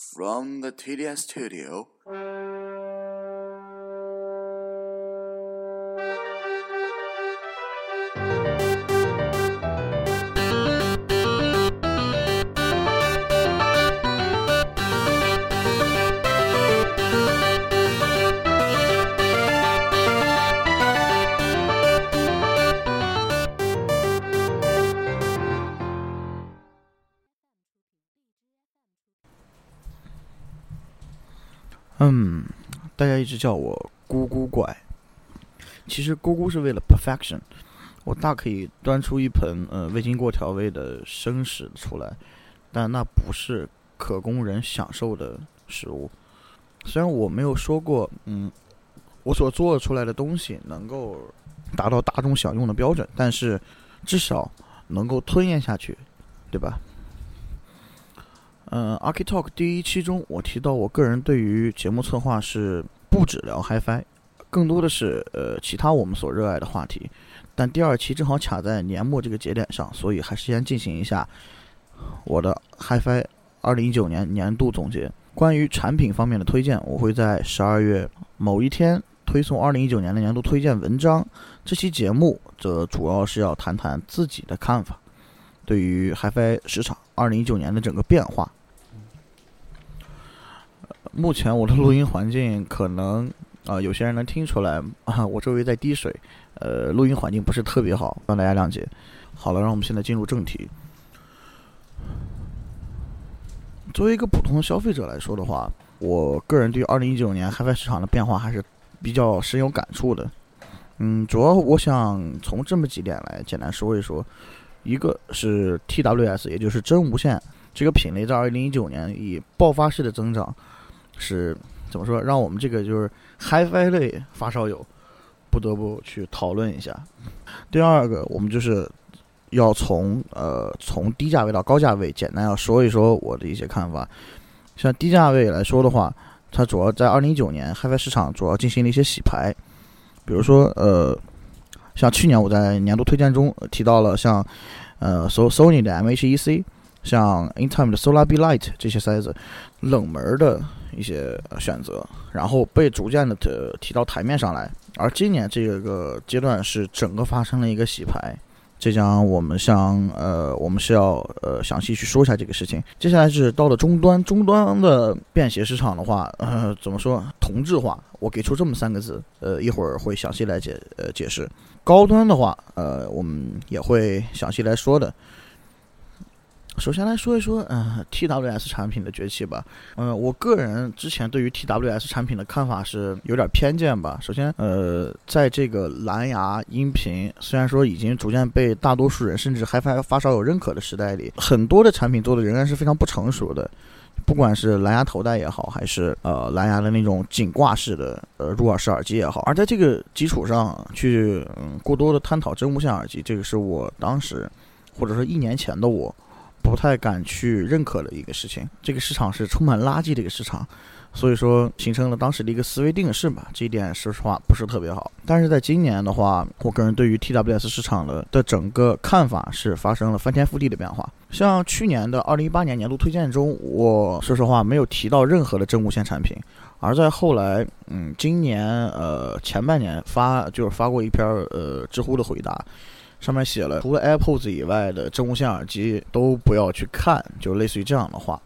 From the TDS studio. 大家一直叫我咕咕怪，其实咕咕是为了 perfection，我大可以端出一盆呃未经过调味的生食出来，但那不是可供人享受的食物。虽然我没有说过，嗯，我所做出来的东西能够达到大众享用的标准，但是至少能够吞咽下去，对吧？嗯，Archi Talk 第一期中，我提到我个人对于节目策划是不止聊 HiFi，更多的是呃其他我们所热爱的话题。但第二期正好卡在年末这个节点上，所以还是先进行一下我的 HiFi 二零一九年年度总结。关于产品方面的推荐，我会在十二月某一天推送二零一九年的年度推荐文章。这期节目则主要是要谈谈自己的看法，对于 HiFi 市场二零一九年的整个变化。目前我的录音环境可能啊，有些人能听出来 啊，我周围在滴水，呃，录音环境不是特别好，让大家谅解。好了，让我们现在进入正题。作为一个普通消费者来说的话，我个人对二零一九年 HiFi 市场的变化还是比较深有感触的。嗯，主要我想从这么几点来简单说一说。一个是 TWS，也就是真无线这个品类，在二零一九年以爆发式的增长。是怎么说？让我们这个就是 HiFi 类发烧友不得不去讨论一下。第二个，我们就是要从呃从低价位到高价位，简单要说一说我的一些看法。像低价位来说的话，它主要在二零一九年 HiFi 市场主要进行了一些洗牌，比如说呃，像去年我在年度推荐中提到了像呃，so Sony 的 MH-EC，像 Intime 的 Solar Be Light 这些塞子，冷门的。一些选择，然后被逐渐的提到台面上来。而今年这个阶段是整个发生了一个洗牌，这将我们向呃，我们是要呃详细去说一下这个事情。接下来是到了终端，终端的便携市场的话，呃，怎么说同质化？我给出这么三个字，呃，一会儿会详细来解呃解释。高端的话，呃，我们也会详细来说的。首先来说一说，嗯，TWS 产品的崛起吧。嗯，我个人之前对于 TWS 产品的看法是有点偏见吧。首先，呃，在这个蓝牙音频虽然说已经逐渐被大多数人甚至 HiFi 发烧友认可的时代里，很多的产品做的仍然是非常不成熟的。不管是蓝牙头戴也好，还是呃蓝牙的那种颈挂式的呃入耳式耳机也好，而在这个基础上去嗯过多的探讨真无线耳机，这个是我当时或者说一年前的我。不太敢去认可的一个事情，这个市场是充满垃圾的一个市场，所以说形成了当时的一个思维定式吧。这一点说实话不是特别好。但是在今年的话，我个人对于 TWS 市场的的整个看法是发生了翻天覆地的变化。像去年的二零一八年年度推荐中，我说实话没有提到任何的真无线产品，而在后来，嗯，今年呃前半年发就是发过一篇呃知乎的回答。上面写了，除了 AirPods 以外的真无线耳机都不要去看，就类似于这样的话。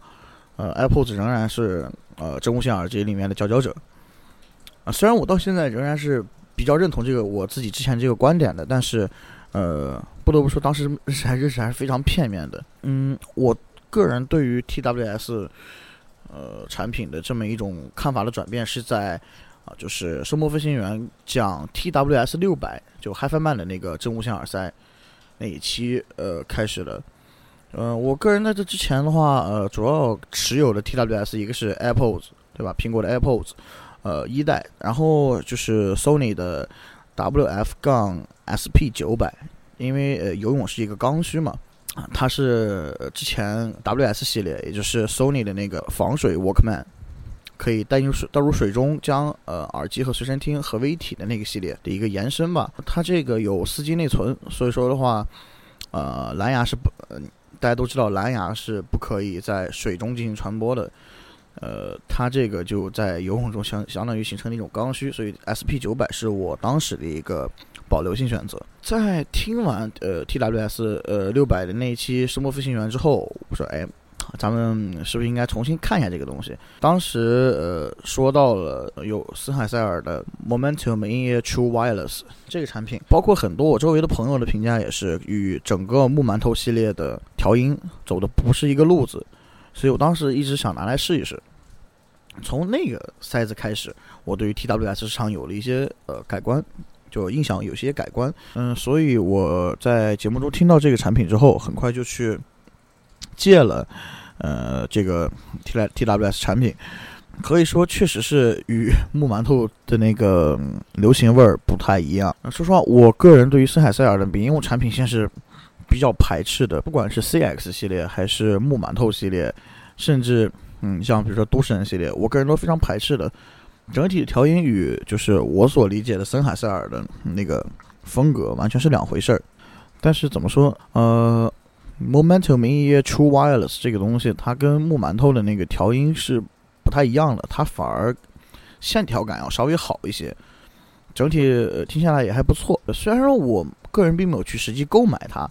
呃，AirPods 仍然是呃真无线耳机里面的佼佼者。啊，虽然我到现在仍然是比较认同这个我自己之前这个观点的，但是呃，不得不说当时还认识还是非常片面的。嗯，我个人对于 TWS 呃产品的这么一种看法的转变是在。啊，就是声波飞行员讲 TWS 六百，就 HiFiMan 的那个真无线耳塞那一期，呃，开始的。呃，我个人在这之前的话，呃，主要持有的 TWS 一个是 AirPods，对吧？苹果的 AirPods，呃，一代，然后就是 Sony 的 WF 杠 SP 九百，因为呃，游泳是一个刚需嘛，啊，它是之前 WS 系列，也就是 Sony 的那个防水 Walkman。可以带进水倒入水中，将呃耳机和随身听合为一体的那个系列的一个延伸吧。它这个有四 G 内存，所以说的话，呃，蓝牙是不，大家都知道蓝牙是不可以在水中进行传播的。呃，它这个就在游泳中相相当于形成了一种刚需，所以 SP 九百是我当时的一个保留性选择。在听完呃 TWS 呃六百的那一期声波飞行员之后，我说哎。咱们是不是应该重新看一下这个东西？当时呃说到了有森海塞尔的 Momentum IN A True Wireless 这个产品，包括很多我周围的朋友的评价也是与整个木馒头系列的调音走的不是一个路子，所以我当时一直想拿来试一试。从那个塞子开始，我对于 TWS 市场有了一些呃改观，就印象有些改观。嗯，所以我在节目中听到这个产品之后，很快就去借了。呃，这个 T T W S 产品可以说确实是与木馒头的那个流行味儿不太一样。说实话，我个人对于森海塞尔的民用产品线是比较排斥的，不管是 C X 系列还是木馒头系列，甚至嗯，像比如说都市人系列，我个人都非常排斥的。整体调音与就是我所理解的森海塞尔的那个风格完全是两回事儿。但是怎么说，呃。Momento Mini True Wireless 这个东西，它跟木馒头的那个调音是不太一样的，它反而线条感要稍微好一些，整体听下来也还不错。虽然说我个人并没有去实际购买它，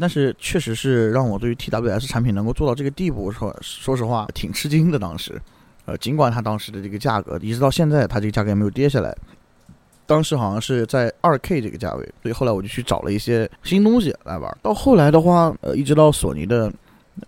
但是确实是让我对于 TWS 产品能够做到这个地步，说说实话挺吃惊的。当时，呃，尽管它当时的这个价格，一直到现在它这个价格也没有跌下来。当时好像是在二 K 这个价位，所以后来我就去找了一些新东西来玩。到后来的话，呃，一直到索尼的，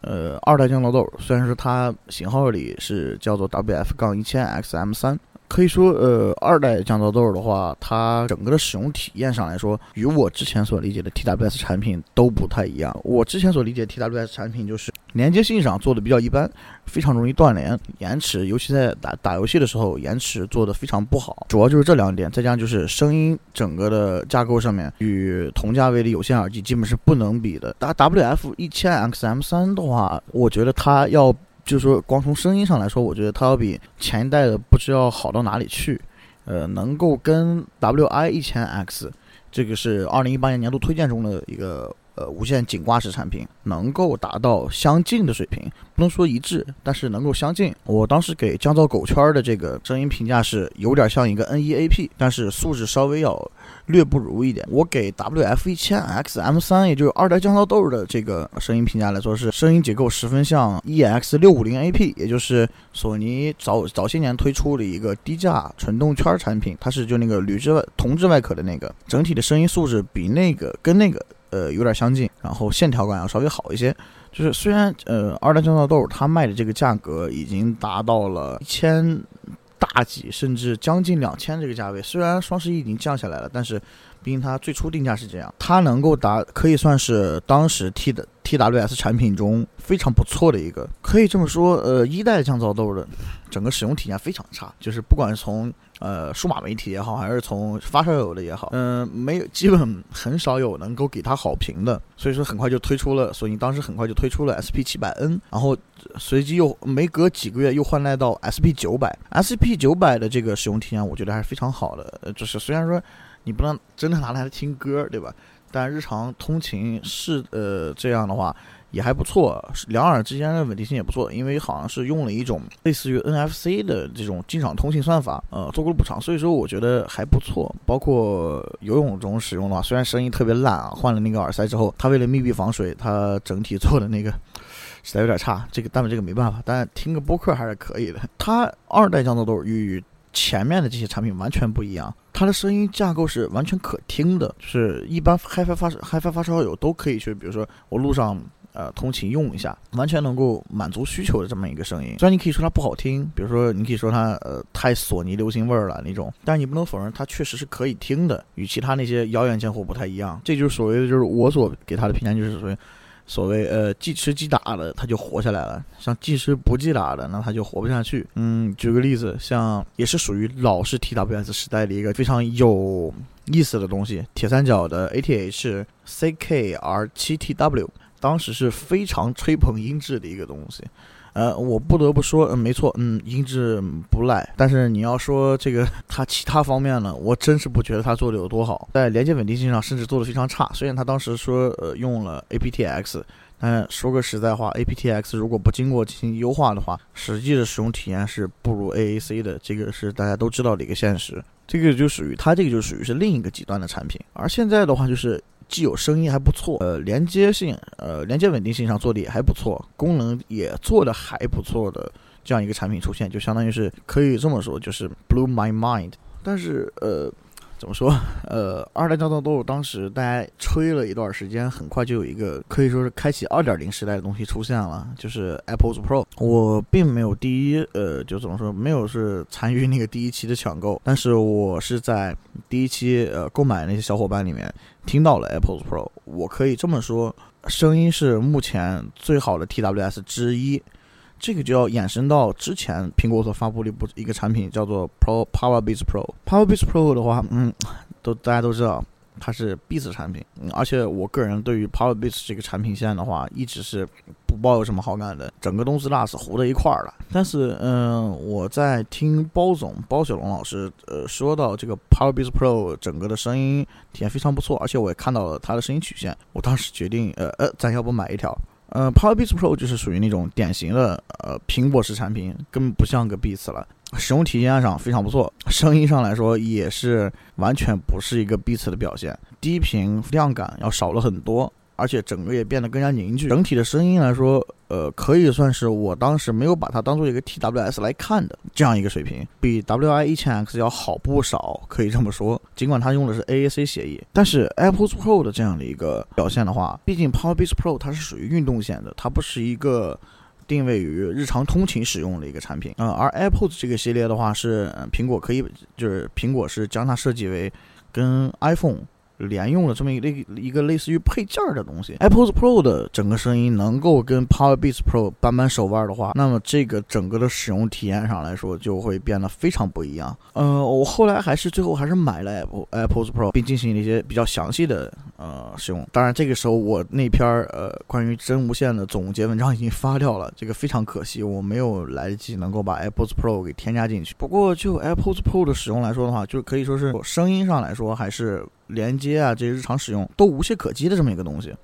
呃，二代降噪豆，虽然说它型号里是叫做 WF 杠一千 XM 三。可以说，呃，二代降噪豆的话，它整个的使用体验上来说，与我之前所理解的 TWS 产品都不太一样。我之前所理解 TWS 产品就是连接性上做的比较一般，非常容易断连，延迟，尤其在打打游戏的时候，延迟做的非常不好。主要就是这两点，再加上就是声音整个的架构上面，与同价位的有线耳机基本是不能比的。打 WF 一千 XM 三的话，我觉得它要。就是说，光从声音上来说，我觉得它要比前一代的不知道好到哪里去。呃，能够跟 WI 一千 X，这个是二零一八年年度推荐中的一个。呃，无线紧挂式产品能够达到相近的水平，不能说一致，但是能够相近。我当时给降噪狗圈的这个声音评价是有点像一个 NEAP，但是素质稍微要略不如一点。我给 WF 一千 XM 三，也就是二代降噪豆的这个声音评价来说，是声音结构十分像 EX 六五零 AP，也就是索尼早早些年推出的一个低价纯动圈产品，它是就那个铝制外铜制外壳的那个，整体的声音素质比那个跟那个。呃，有点相近，然后线条感要稍微好一些。就是虽然呃，二代降噪豆它卖的这个价格已经达到了一千大几，甚至将近两千这个价位。虽然双十一已经降下来了，但是毕竟它最初定价是这样，它能够达可以算是当时 T 的 TWS 产品中非常不错的一个。可以这么说，呃，一代降噪豆的整个使用体验非常差，就是不管是从呃，数码媒体也好，还是从发烧友的也好，嗯，没有，基本很少有能够给他好评的。所以说，很快就推出了，索尼当时很快就推出了 SP 七百 N，然后随即又没隔几个月又换代到 SP 九百。SP 九百的这个使用体验，我觉得还是非常好的。就是虽然说你不能真的拿来听歌，对吧？但日常通勤是呃这样的话。也还不错，两耳之间的稳定性也不错，因为好像是用了一种类似于 NFC 的这种进场通信算法，呃，做过了补偿，所以说我觉得还不错。包括游泳中使用的话，虽然声音特别烂啊，换了那个耳塞之后，它为了密闭防水，它整体做的那个 实在有点差。这个但是这个没办法，但听个播客还是可以的。它二代降噪豆与前面的这些产品完全不一样，它的声音架构是完全可听的，就是一般 HiFi 发 HiFi 发烧友都可以去，比如说我路上。呃，通勤用一下，完全能够满足需求的这么一个声音。虽然你可以说它不好听，比如说你可以说它呃太索尼流行味儿了那种，但是你不能否认它确实是可以听的，与其他那些谣言贱货不太一样。这就是所谓的，就是我所给它的评价，就是所谓所谓呃既吃既打的，它就活下来了；像既吃不既打的，那它就活不下去。嗯，举个例子，像也是属于老式 TWS 时代的一个非常有意思的东西，铁三角的 ATH CKR7TW。当时是非常吹捧音质的一个东西，呃，我不得不说，嗯，没错，嗯，音质不赖。但是你要说这个 它其他方面呢，我真是不觉得它做的有多好，在连接稳定性上甚至做的非常差。虽然它当时说，呃，用了 aptX 但说个实在话，aptX 如果不经过进行优化的话，实际的使用体验是不如 AAC 的，这个是大家都知道的一个现实。这个就属于它这个就属于是另一个极端的产品。而现在的话，就是既有声音还不错，呃，连接性，呃，连接稳定性上做的也还不错，功能也做的还不错的这样一个产品出现，就相当于是可以这么说，就是 blew my mind。但是，呃。怎么说？呃，二代战斗豆当时大家吹了一段时间，很快就有一个可以说是开启二点零时代的东西出现了，就是 Apple's Pro。我并没有第一，呃，就怎么说，没有是参与那个第一期的抢购，但是我是在第一期呃购买那些小伙伴里面听到了 Apple's Pro。我可以这么说，声音是目前最好的 TWS 之一。这个就要衍生到之前苹果所发布的一部一个产品，叫做 Pro Power Beats Pro。Power Beats Pro 的话，嗯，都大家都知道它是 Beats 产品，嗯，而且我个人对于 Power Beats 这个产品线的话，一直是不抱有什么好感的，整个东西那是糊在一块儿了。但是，嗯，我在听包总包小龙老师呃说到这个 Power Beats Pro 整个的声音体验非常不错，而且我也看到了它的声音曲线，我当时决定，呃呃，咱要不买一条。呃，Power Beats Pro 就是属于那种典型的呃苹果式产品，根本不像个 Beats 了。使用体验上非常不错，声音上来说也是完全不是一个 Beats 的表现，低频量感要少了很多。而且整个也变得更加凝聚，整体的声音来说，呃，可以算是我当时没有把它当做一个 TWS 来看的这样一个水平，比 WI 一千 X 要好不少，可以这么说。尽管它用的是 AAC 协议，但是 Apple's Pro 的这样的一个表现的话，毕竟 PowerBeats Pro 它是属于运动线的，它不是一个定位于日常通勤使用的一个产品。嗯，而 Apple's 这个系列的话，是苹果可以，就是苹果是将它设计为跟 iPhone。连用了这么一类一个类似于配件儿的东西，Apple's Pro 的整个声音能够跟 PowerBeats Pro 扳扳手腕的话，那么这个整个的使用体验上来说就会变得非常不一样。嗯，我后来还是最后还是买了 Apple Apple's Pro，并进行了一些比较详细的呃使用。当然，这个时候我那篇呃关于真无线的总结文章已经发掉了，这个非常可惜，我没有来得及能够把 AirPods Pro 给添加进去。不过就 AirPods Pro 的使用来说的话，就可以说是声音上来说还是。连接啊，这些日常使用都无懈可击的这么一个东西。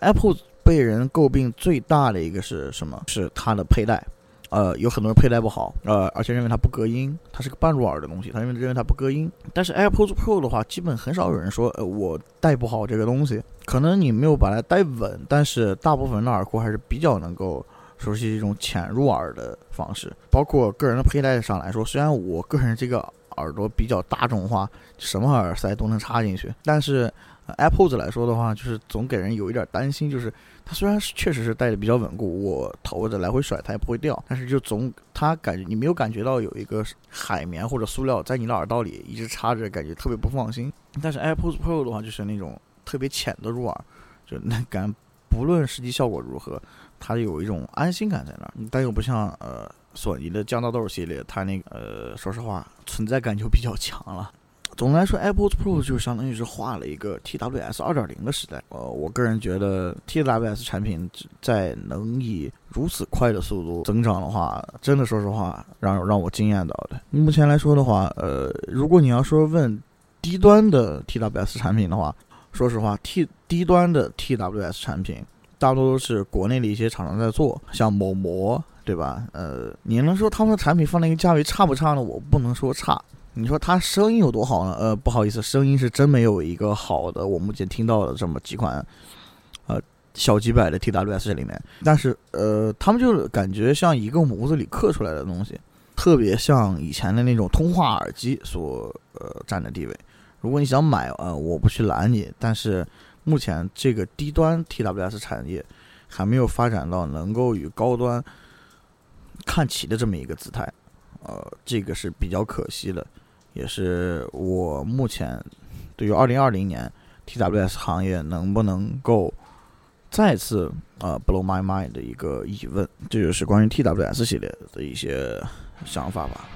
Apple 被人诟病最大的一个是什么？是它的佩戴。呃，有很多人佩戴不好，呃，而且认为它不隔音，它是个半入耳的东西，他认为认为它不隔音。但是 AirPods Pro 的话，基本很少有人说，呃，我戴不好这个东西。可能你没有把它戴稳，但是大部分人的耳廓还是比较能够熟悉这种浅入耳的方式。包括个人的佩戴上来说，虽然我个人这个。耳朵比较大众化，什么耳塞都能插进去。但是 AirPods 来说的话，就是总给人有一点担心，就是它虽然是确实是戴的比较稳固，我头的来回甩它也不会掉，但是就总它感觉你没有感觉到有一个海绵或者塑料在你的耳道里一直插着，感觉特别不放心。但是 AirPods Pro 的话，就是那种特别浅的入耳，就那感不论实际效果如何，它有一种安心感在那儿，但又不像呃。索尼的降噪豆系列，它那个呃，说实话，存在感就比较强了。总的来说，AirPods Pro 就相当于是画了一个 TWS 2.0的时代。呃，我个人觉得 TWS 产品在能以如此快的速度增长的话，真的说实话，让让我惊艳到的。目前来说的话，呃，如果你要说问低端的 TWS 产品的话，说实话，T 低端的 TWS 产品大多都是国内的一些厂商在做，像某模。对吧？呃，你能说他们的产品放那个价位差不差呢？我不能说差。你说它声音有多好呢？呃，不好意思，声音是真没有一个好的。我目前听到的这么几款，呃，小几百的 TWS 里面，但是呃，他们就是感觉像一个模子里刻出来的东西，特别像以前的那种通话耳机所呃占的地位。如果你想买，呃，我不去拦你，但是目前这个低端 TWS 产业还没有发展到能够与高端。看齐的这么一个姿态，呃，这个是比较可惜的，也是我目前对于二零二零年 TWS 行业能不能够再次呃 blow my mind 的一个疑问。这就是关于 TWS 系列的一些想法吧。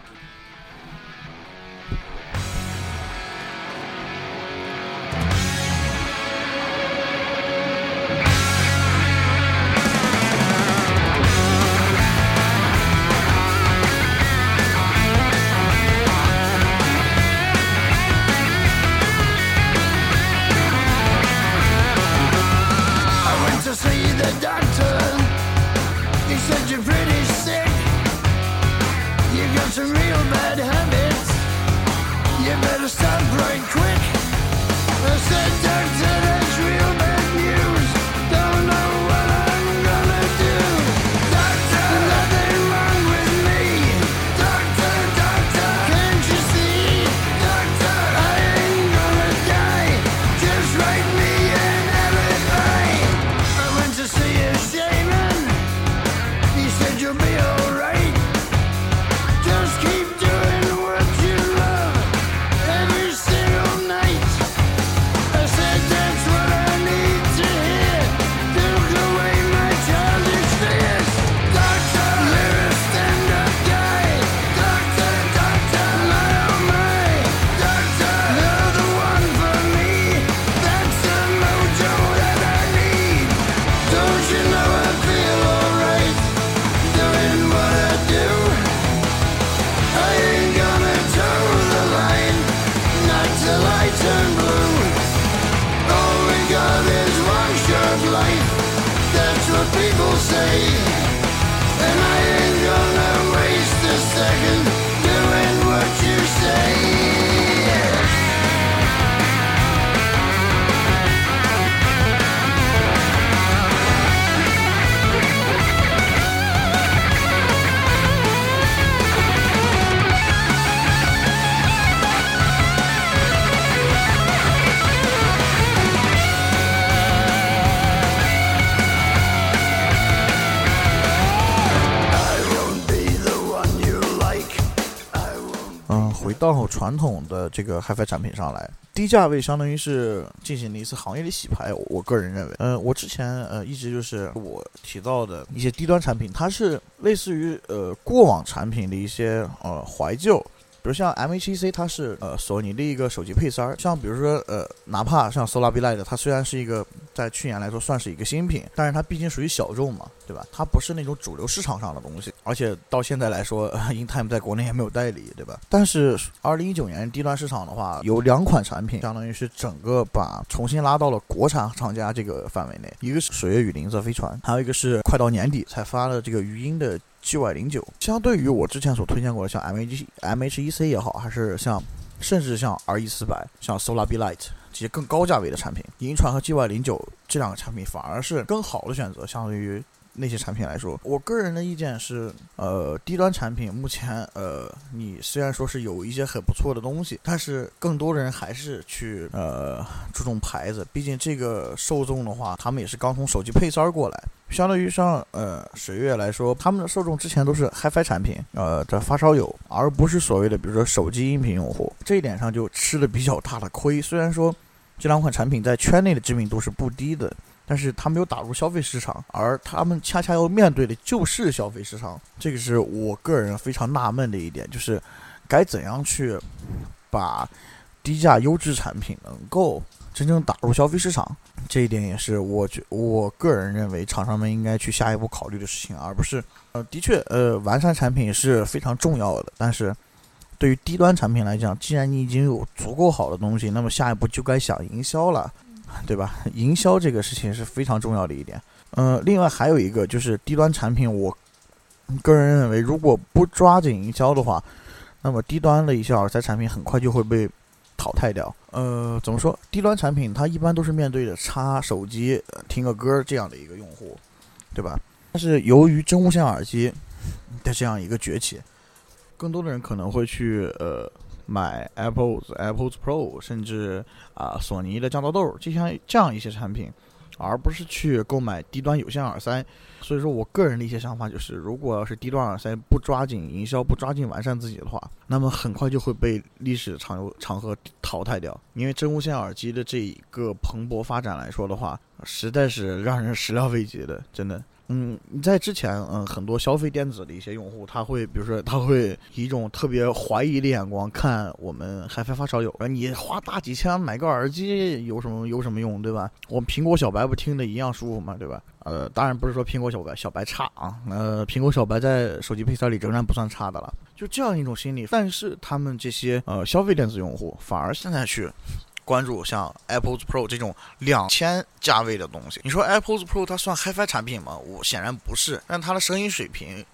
传统的这个 HiFi 产品上来，低价位相当于是进行了一次行业的洗牌。我个人认为，嗯，我之前呃一直就是我提到的一些低端产品，它是类似于呃过往产品的一些呃怀旧。比如像 M H C，它是呃索尼的一个手机配塞儿，像比如说呃，哪怕像 Solar Be Light，它虽然是一个在去年来说算是一个新品，但是它毕竟属于小众嘛，对吧？它不是那种主流市场上的东西，而且到现在来说、呃、，InTime 在国内也没有代理，对吧？但是二零一九年低端市场的话，有两款产品，相当于是整个把重新拉到了国产厂家这个范围内，一个是水月雨林泽飞船，还有一个是快到年底才发的这个语音的 GY 零九。相对于我之前所推荐过的像 MH M H E C 也好，还是像甚至像 R E 四百、像 Solar Be Light 这些更高价位的产品，银川和 GY 零九这两个产品反而是更好的选择，相对于那些产品来说，我个人的意见是，呃，低端产品目前，呃，你虽然说是有一些很不错的东西，但是更多的人还是去呃注重牌子，毕竟这个受众的话，他们也是刚从手机配三过来。相对于像呃水月来说，他们的受众之前都是 HiFi 产品，呃的发烧友，而不是所谓的比如说手机音频用户，这一点上就吃了比较大的亏。虽然说这两款产品在圈内的知名度是不低的，但是它没有打入消费市场，而他们恰恰要面对的就是消费市场，这个是我个人非常纳闷的一点，就是该怎样去把低价优质产品能够真正打入消费市场，这一点也是我觉我个人认为厂商们应该去下一步考虑的事情，而不是呃，的确呃，完善产品是非常重要的，但是。对于低端产品来讲，既然你已经有足够好的东西，那么下一步就该想营销了，对吧？营销这个事情是非常重要的一点。呃，另外还有一个就是低端产品，我个人认为，如果不抓紧营销的话，那么低端的一些耳塞产品很快就会被淘汰掉。呃，怎么说？低端产品它一般都是面对着插手机、听个歌这样的一个用户，对吧？但是由于真无线耳机的这样一个崛起，更多的人可能会去呃买 Apple's Apple's Pro，甚至啊、索尼的降噪豆就像这样一些产品，而不是去购买低端有线耳塞。所以说我个人的一些想法就是，如果要是低端耳塞不抓紧营销、不抓紧完善自己的话，那么很快就会被历史场有场合淘汰掉。因为真无线耳机的这一个蓬勃发展来说的话，实在是让人始料未及的，真的。嗯，你在之前，嗯，很多消费电子的一些用户，他会，比如说，他会以一种特别怀疑的眼光看我们 HiFi 发烧友，你花大几千买个耳机有什么有什么用，对吧？我们苹果小白不听的一样舒服嘛，对吧？呃，当然不是说苹果小白小白差啊，呃，苹果小白在手机配色里仍然不算差的了，就这样一种心理。但是他们这些呃消费电子用户反而现在去关注像 AirPods Pro 这种两千价位的东西。你说 AirPods Pro 它算 HiFi 产品吗？我显然不是，但它的声音水平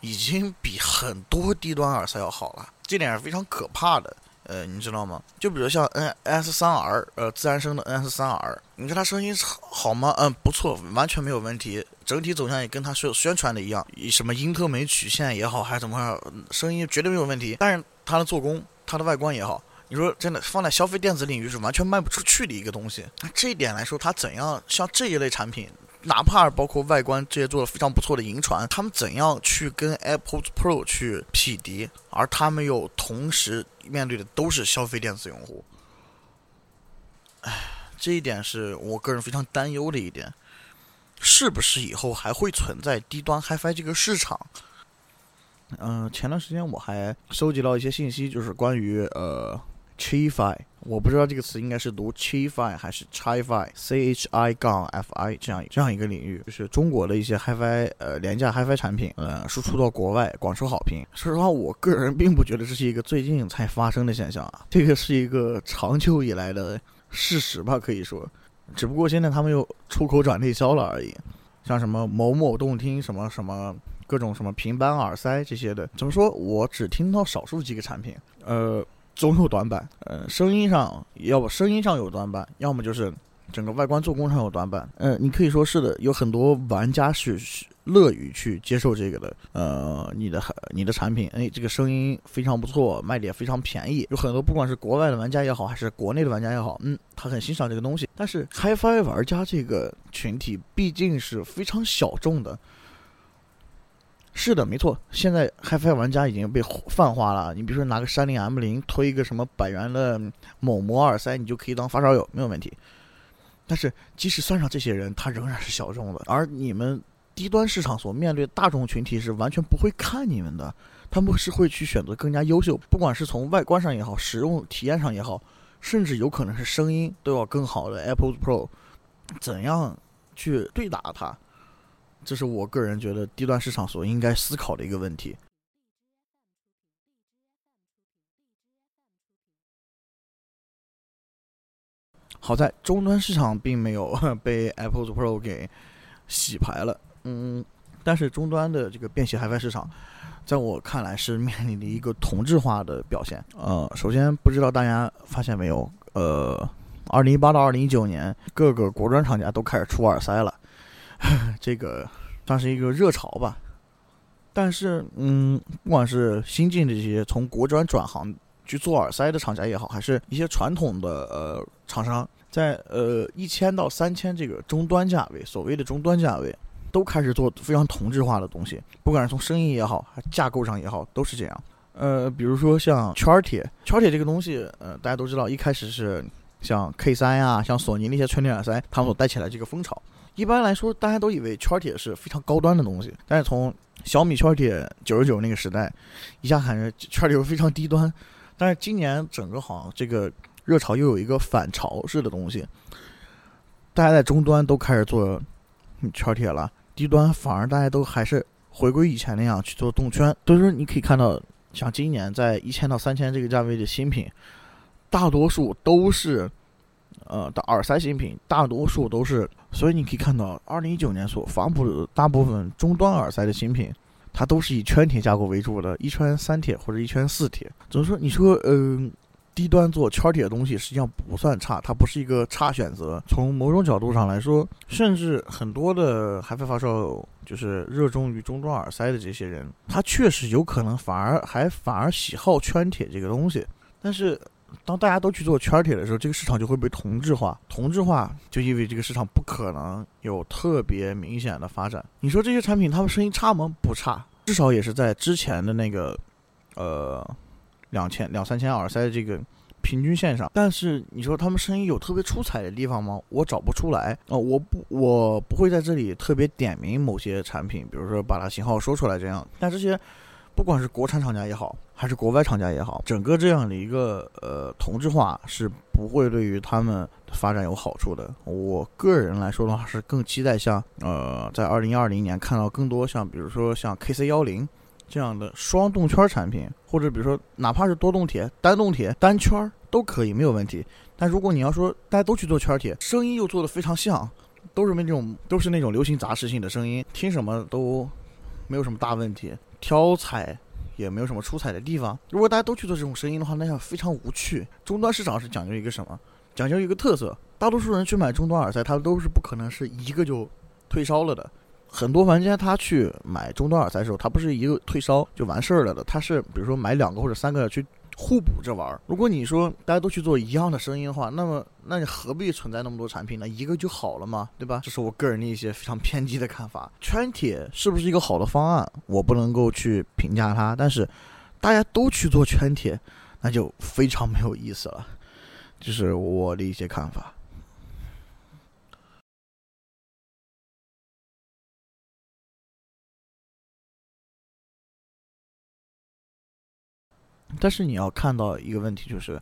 已经比很多低端耳塞要好了，这点是非常可怕的。呃，你知道吗？就比如像 N S 三 R，呃，自然声的 N S 三 R，你说它声音好吗？嗯，不错，完全没有问题。整体走向也跟它宣宣传的一样，什么英特美曲线也好，还是怎么样，声音绝对没有问题。但是它的做工、它的外观也好，你说真的放在消费电子领域是完全卖不出去的一个东西。那这一点来说，它怎样像这一类产品？哪怕包括外观这些做的非常不错的银船，他们怎样去跟 Apple Pro 去匹敌？而他们又同时面对的都是消费电子用户。唉，这一点是我个人非常担忧的一点，是不是以后还会存在低端 HiFi 这个市场？嗯，前段时间我还收集到一些信息，就是关于呃。Chi-Fi，我不知道这个词应该是读 Chi-Fi 还是 Chi-Fi，C H I 杠 F I 这样这样一个领域，就是中国的一些 HiFi 呃廉价 HiFi 产品，呃输出到国外广受好评。说实话，我个人并不觉得这是一个最近才发生的现象啊，这个是一个长久以来的事实吧，可以说，只不过现在他们又出口转内销了而已。像什么某某动听什么什么各种什么平板耳塞这些的，怎么说我只听到少数几个产品，呃。总有短板，呃，声音上要不声音上有短板，要么就是整个外观做工上有短板。嗯，你可以说是的，有很多玩家是乐于去接受这个的。呃，你的你的产品，哎，这个声音非常不错，卖的也非常便宜，有很多不管是国外的玩家也好，还是国内的玩家也好，嗯，他很欣赏这个东西。但是 HiFi 玩家这个群体毕竟是非常小众的。是的，没错。现在 HiFi 玩家已经被泛化了。你比如说拿个山林 M 零推一个什么百元的某模耳塞，你就可以当发烧友，没有问题。但是即使算上这些人，他仍然是小众的。而你们低端市场所面对大众群体是完全不会看你们的，他们是会去选择更加优秀，不管是从外观上也好，使用体验上也好，甚至有可能是声音都要更好的 Apple Pro，怎样去对打它？这是我个人觉得低端市场所应该思考的一个问题。好在终端市场并没有 被 Apple Pro 给洗牌了，嗯，但是终端的这个便携 HiFi 市场，在我看来是面临的一个同质化的表现。呃，首先不知道大家发现没有，呃，二零一八到二零一九年，各个国专厂家都开始出耳塞了。这个算是一个热潮吧，但是，嗯，不管是新进的这些从国专转行去做耳塞的厂家也好，还是一些传统的呃厂商，在呃一千到三千这个终端价位，所谓的终端价位，都开始做非常同质化的东西，不管是从声音也好，还架构上也好，都是这样。呃，比如说像圈铁，圈铁这个东西，呃，大家都知道，一开始是像 K 三呀，像索尼那些圈铁耳塞，他们带起来这个风潮。一般来说，大家都以为圈铁是非常高端的东西，但是从小米圈铁九十九那个时代，一下感觉圈铁非常低端。但是今年整个好像这个热潮又有一个反潮式的东西，大家在终端都开始做圈铁了，低端反而大家都还是回归以前那样去做动圈。所以说，你可以看到，像今年在一千到三千这个价位的新品，大多数都是。呃，的耳塞新品大多数都是，所以你可以看到，二零一九年所发布的大部分终端耳塞的新品，它都是以圈铁架构为主的，一圈三铁或者一圈四铁。怎么说？你说，嗯，低端做圈铁的东西实际上不算差，它不是一个差选择。从某种角度上来说，甚至很多的海飞发烧就是热衷于终端耳塞的这些人，他确实有可能反而还反而喜好圈铁这个东西，但是。当大家都去做圈铁的时候，这个市场就会被同质化。同质化就意味着这个市场不可能有特别明显的发展。你说这些产品，他们声音差吗？不差，至少也是在之前的那个，呃，两千两三千耳塞的这个平均线上。但是你说他们声音有特别出彩的地方吗？我找不出来啊！我不，我不会在这里特别点名某些产品，比如说把它型号说出来这样。但这些。不管是国产厂家也好，还是国外厂家也好，整个这样的一个呃同质化是不会对于他们发展有好处的。我个人来说的话，是更期待像呃在二零二零年看到更多像比如说像 KC 幺零这样的双动圈产品，或者比如说哪怕是多动铁、单动铁、单圈都可以没有问题。但如果你要说大家都去做圈铁，声音又做的非常像，都是那种都是那种流行杂食性的声音，听什么都没有什么大问题。挑彩，也没有什么出彩的地方。如果大家都去做这种生意的话，那样非常无趣。终端市场是讲究一个什么？讲究一个特色。大多数人去买终端耳塞，他都是不可能是一个就退烧了的。很多玩家他去买终端耳塞的时候，他不是一个退烧就完事儿了的，他是比如说买两个或者三个去互补着玩。如果你说大家都去做一样的声音的话，那么那你何必存在那么多产品呢？一个就好了嘛，对吧？这是我个人的一些非常偏激的看法。圈铁是不是一个好的方案？我不能够去评价它，但是大家都去做圈铁，那就非常没有意思了。这是我的一些看法。但是你要看到一个问题，就是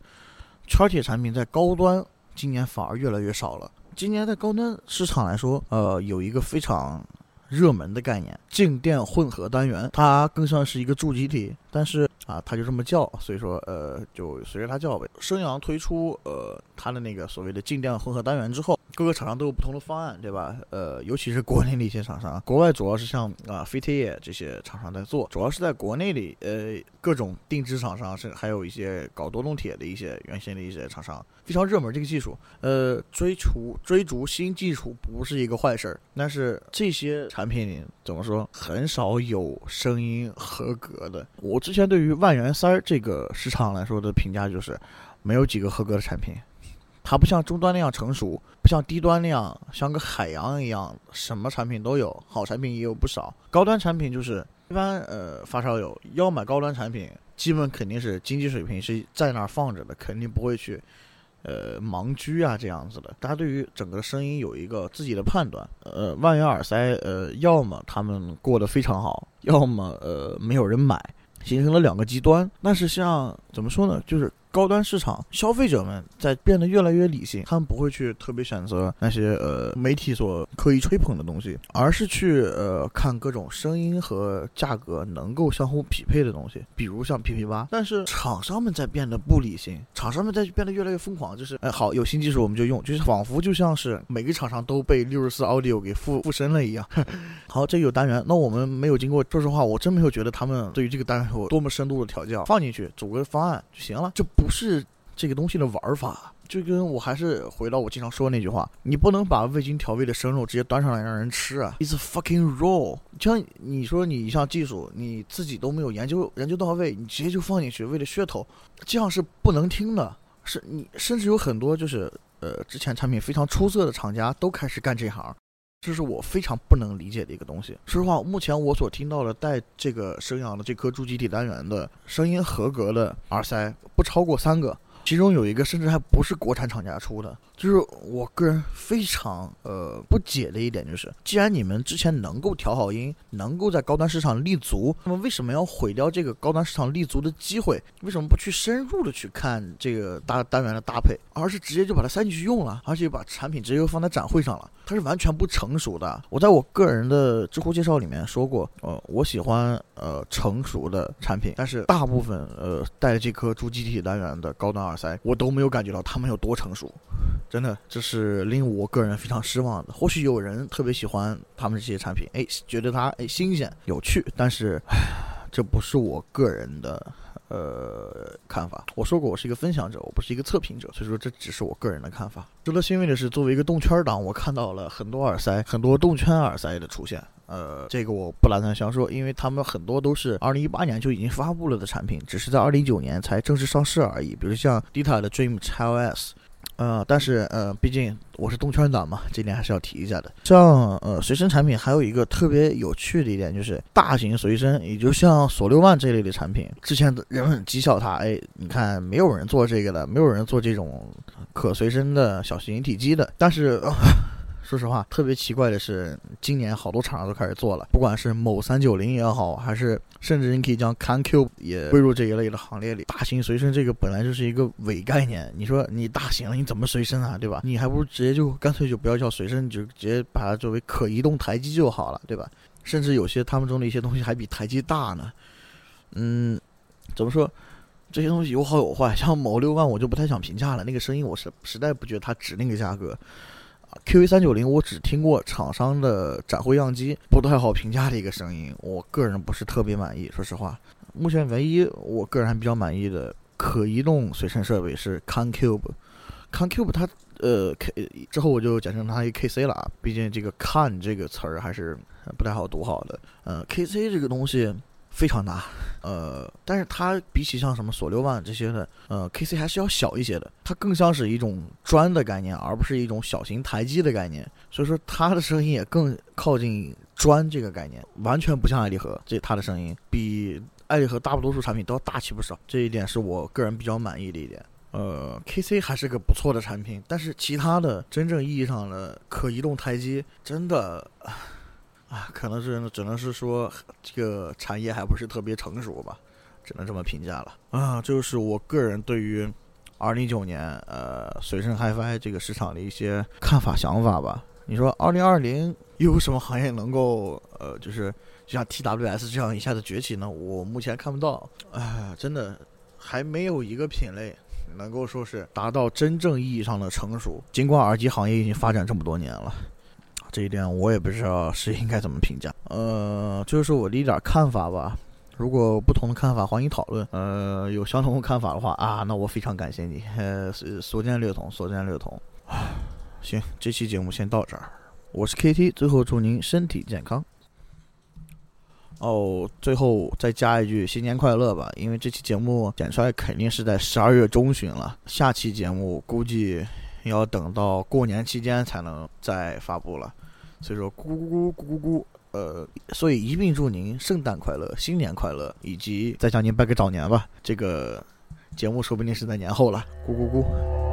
圈铁产品在高端今年反而越来越少了。今年在高端市场来说，呃，有一个非常热门的概念——静电混合单元，它更像是一个助记体，但是啊，它就这么叫，所以说呃，就随着它叫呗。升阳推出呃它的那个所谓的静电混合单元之后，各个厂商都有不同的方案，对吧？呃，尤其是国内的一些厂商，国外主要是像啊飞天业这些厂商在做，主要是在国内里，呃，各种定制厂商，是还有一些搞多动铁的一些原先的一些厂商，非常热门这个技术。呃，追逐追逐新技术不是一个坏事儿，但是这些产品里怎么说，很少有声音合格的。我之前对于万元三儿这个市场来说的评价就是，没有几个合格的产品。它不像终端那样成熟，不像低端那样像个海洋一样，什么产品都有，好产品也有不少。高端产品就是一般，呃，发烧友要买高端产品，基本肯定是经济水平是在那儿放着的，肯定不会去，呃，盲狙啊这样子的。大家对于整个声音有一个自己的判断。呃，万元耳塞，呃，要么他们过得非常好，要么呃没有人买，形成了两个极端。但是像怎么说呢，就是。高端市场消费者们在变得越来越理性，他们不会去特别选择那些呃媒体所刻意吹捧的东西，而是去呃看各种声音和价格能够相互匹配的东西，比如像 PP 八。但是厂商们在变得不理性，厂商们在变得越来越疯狂，就是哎好有新技术我们就用，就是仿佛就像是每个厂商都被六十四 Audio 给附附身了一样。好，这有单元，那我们没有经过，说实话我真没有觉得他们对于这个单元有多么深度的调教，放进去组个方案就行了，就。不是这个东西的玩法，就跟我还是回到我经常说那句话：你不能把未经调味的生肉直接端上来让人吃啊！It's fucking raw。像你说你一项技术你自己都没有研究研究到位，你直接就放进去为了噱头，这样是不能听的。是你甚至有很多就是呃之前产品非常出色的厂家都开始干这行，这是我非常不能理解的一个东西。说实话，目前我所听到的带这个升阳的这颗助基体单元的声音合格的耳塞。不超过三个，其中有一个甚至还不是国产厂家出的。就是我个人非常呃不解的一点，就是既然你们之前能够调好音，能够在高端市场立足，那么为什么要毁掉这个高端市场立足的机会？为什么不去深入的去看这个大单元的搭配，而是直接就把它塞进去用了，而且把产品直接放在展会上了？它是完全不成熟的。我在我个人的知乎介绍里面说过，呃，我喜欢呃成熟的产品，但是大部分呃带这颗主机体单元的高端耳塞，我都没有感觉到它们有多成熟。真的，这是令我个人非常失望的。或许有人特别喜欢他们这些产品，哎，觉得它哎新鲜有趣，但是，这不是我个人的呃看法。我说过，我是一个分享者，我不是一个测评者，所以说这只是我个人的看法。值得欣慰的是，作为一个动圈党，我看到了很多耳塞，很多动圈耳塞的出现。呃，这个我不打算详说，因为他们很多都是二零一八年就已经发布了的产品，只是在二零一九年才正式上市而已。比如像 Dita 的 Dream Child S，。呃，但是呃，毕竟我是动圈党嘛，这点还是要提一下的。像呃随身产品还有一个特别有趣的一点，就是大型随身，也就像索六万这类的产品，之前人们讥笑它，哎，你看没有人做这个的，没有人做这种可随身的小型一体机的，但是。说实话，特别奇怪的是，今年好多厂商都开始做了，不管是某三九零也好，还是甚至你可以将 canq 也归入这一类的行列里。大型随身这个本来就是一个伪概念，你说你大型了，你怎么随身啊，对吧？你还不如直接就干脆就不要叫随身，就直接把它作为可移动台机就好了，对吧？甚至有些他们中的一些东西还比台机大呢。嗯，怎么说？这些东西有好有坏，像某六万我就不太想评价了，那个声音我是实在不觉得它值那个价格。QV 三九零我只听过厂商的展会样机，不太好评价的一个声音，我个人不是特别满意，说实话。目前唯一我个人还比较满意的可移动随身设备是 ConCube，ConCube 它呃 K 之后我就简称它一 KC 了啊，毕竟这个 Con 这个词儿还是不太好读好的。呃，KC 这个东西非常大，呃，但是它比起像什么索六万这些的，呃，KC 还是要小一些的，它更像是一种砖的概念，而不是一种小型台机的概念，所以说它的声音也更靠近砖这个概念，完全不像爱立和这它的声音比。爱立和大多数产品都要大气不少，这一点是我个人比较满意的一点。呃，KC 还是个不错的产品，但是其他的真正意义上的可移动台机，真的啊，可能是只能是说这个产业还不是特别成熟吧，只能这么评价了。啊，就是我个人对于二零一九年呃随身 HiFi 这个市场的一些看法想法吧。你说二零二零又有什么行业能够呃就是？就像 TWS 这样一下子崛起呢，我目前看不到。哎，真的还没有一个品类能够说是达到真正意义上的成熟。尽管耳机行业已经发展这么多年了，这一点我也不知道是应该怎么评价。呃，就是我的一点看法吧。如果不同的看法，欢迎讨论。呃，有相同的看法的话啊，那我非常感谢你。呃，所见略同，所见略同。行，这期节目先到这儿。我是 KT，最后祝您身体健康。哦，最后再加一句新年快乐吧！因为这期节目剪出来肯定是在十二月中旬了，下期节目估计要等到过年期间才能再发布了。所以说，咕咕咕咕咕咕，呃，所以一并祝您圣诞快乐、新年快乐，以及再向您拜个早年吧。这个节目说不定是在年后了，咕咕咕。